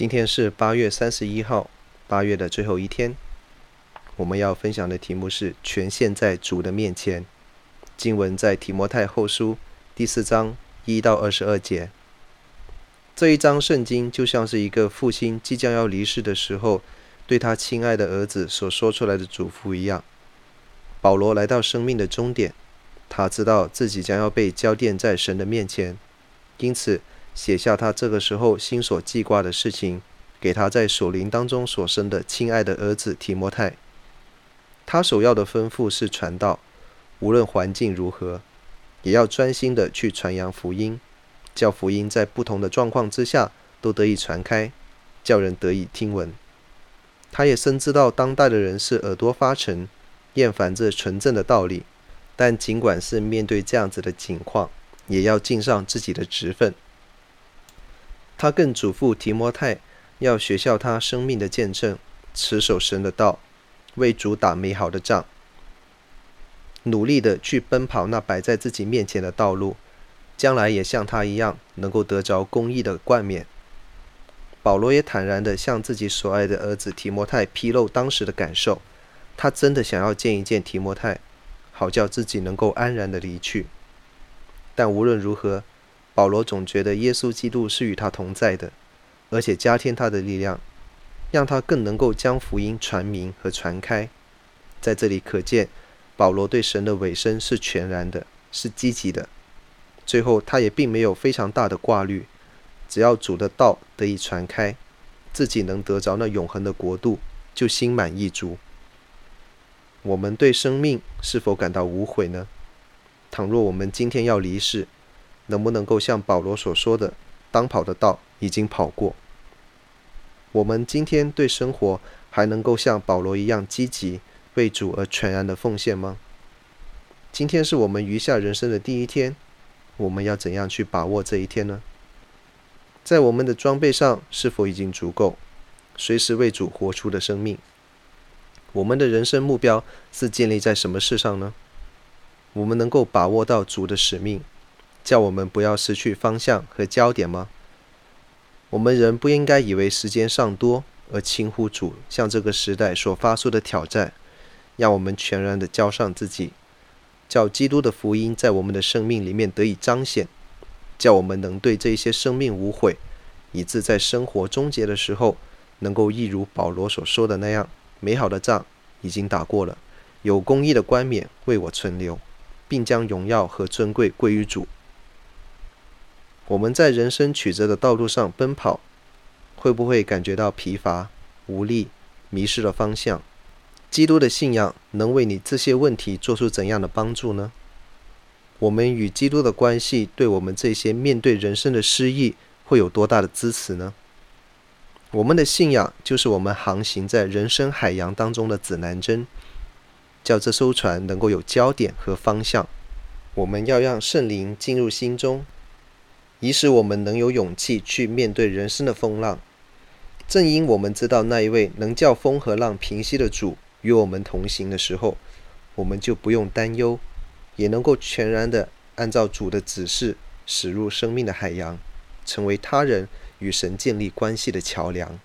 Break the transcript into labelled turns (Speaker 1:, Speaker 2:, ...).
Speaker 1: 今天是八月三十一号，八月的最后一天。我们要分享的题目是“全献在主的面前”。经文在提摩太后书第四章一到二十二节。这一章圣经就像是一个父亲即将要离世的时候，对他亲爱的儿子所说出来的嘱咐一样。保罗来到生命的终点，他知道自己将要被交奠在神的面前，因此，写下他这个时候心所记挂的事情，给他在属灵当中所生的亲爱的儿子提摩太。他首要的吩咐是传道，无论环境如何，也要专心的去传扬福音，叫福音在不同的状况之下都得以传开，叫人得以听闻。他也深知道当代的人是耳朵发沉，厌烦这纯正的道理，但尽管是面对这样子的境况，也要尽上自己的职分。他更嘱咐提摩太，要学效他生命的见证，持守神的道，为主打美好的仗，努力的去奔跑那摆在自己面前的道路，将来也像他一样，能够得着公义的冠冕。保罗也坦然的向自己所爱的儿子提摩太披露当时的感受，他真的想要见一见提摩太，好叫自己能够安然的离去。但无论如何，保罗总觉得耶稣基督是与他同在的，而且加添他的力量，让他更能够将福音传明和传开。在这里可见，保罗对神的委身是全然的，是积极的。最后，他也并没有非常大的挂虑，只要主的道得以传开，自己能得着那永恒的国度，就心满意足。我们对生命是否感到无悔呢？倘若我们今天要离世，能不能够像保罗所说的，当跑的道已经跑过？我们今天对生活还能够像保罗一样积极为主而全然的奉献吗？今天是我们余下人生的第一天，我们要怎样去把握这一天呢？在我们的装备上是否已经足够，随时为主活出的生命？我们的人生目标是建立在什么事上呢？我们能够把握到主的使命？叫我们不要失去方向和焦点吗？我们人不应该以为时间尚多而轻忽主向这个时代所发出的挑战，让我们全然的交上自己，叫基督的福音在我们的生命里面得以彰显，叫我们能对这些生命无悔，以致在生活终结的时候，能够一如保罗所说的那样，美好的仗已经打过了，有公义的冠冕为我存留，并将荣耀和尊贵归于主。我们在人生曲折的道路上奔跑，会不会感觉到疲乏、无力、迷失了方向？基督的信仰能为你这些问题做出怎样的帮助呢？我们与基督的关系，对我们这些面对人生的失意，会有多大的支持呢？我们的信仰就是我们航行在人生海洋当中的指南针，叫这艘船能够有焦点和方向。我们要让圣灵进入心中。以使我们能有勇气去面对人生的风浪。正因我们知道那一位能叫风和浪平息的主与我们同行的时候，我们就不用担忧，也能够全然的按照主的指示驶入生命的海洋，成为他人与神建立关系的桥梁。